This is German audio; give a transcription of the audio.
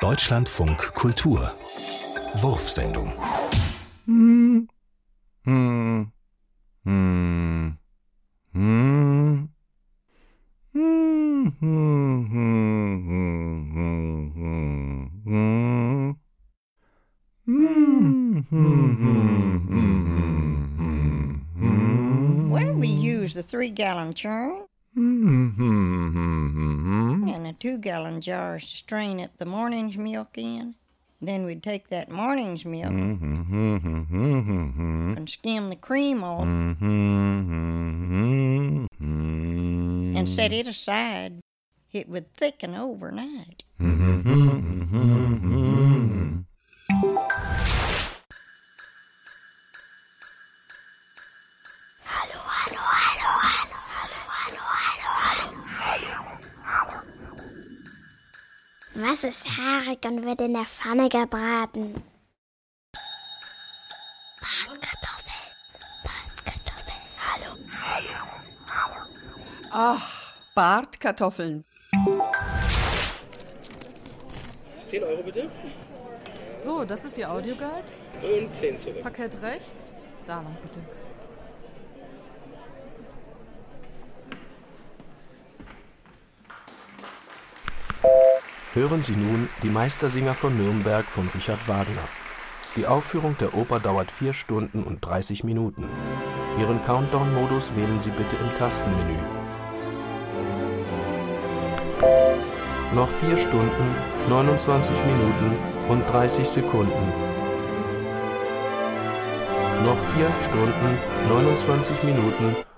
Deutschlandfunk Kultur. Wurfsendung. Well, we use the three gallon churn and the two gallon jars to strain up the morning's milk in. Then we'd take that morning's milk mm-hmm, mm-hmm, mm-hmm. and skim the cream off and set it aside. It would thicken overnight. Was ist haarig und wird in der Pfanne gebraten? Bratkartoffeln. Bratkartoffeln. Hallo. Ach, Bartkartoffeln. 10 Euro bitte. So, das ist die Audioguide. Und 10 zurück. Parkett rechts. Da lang bitte. Hören Sie nun die Meistersinger von Nürnberg von Richard Wagner. Die Aufführung der Oper dauert 4 Stunden und 30 Minuten. Ihren Countdown-Modus wählen Sie bitte im Tastenmenü. Noch 4 Stunden, 29 Minuten und 30 Sekunden. Noch 4 Stunden, 29 Minuten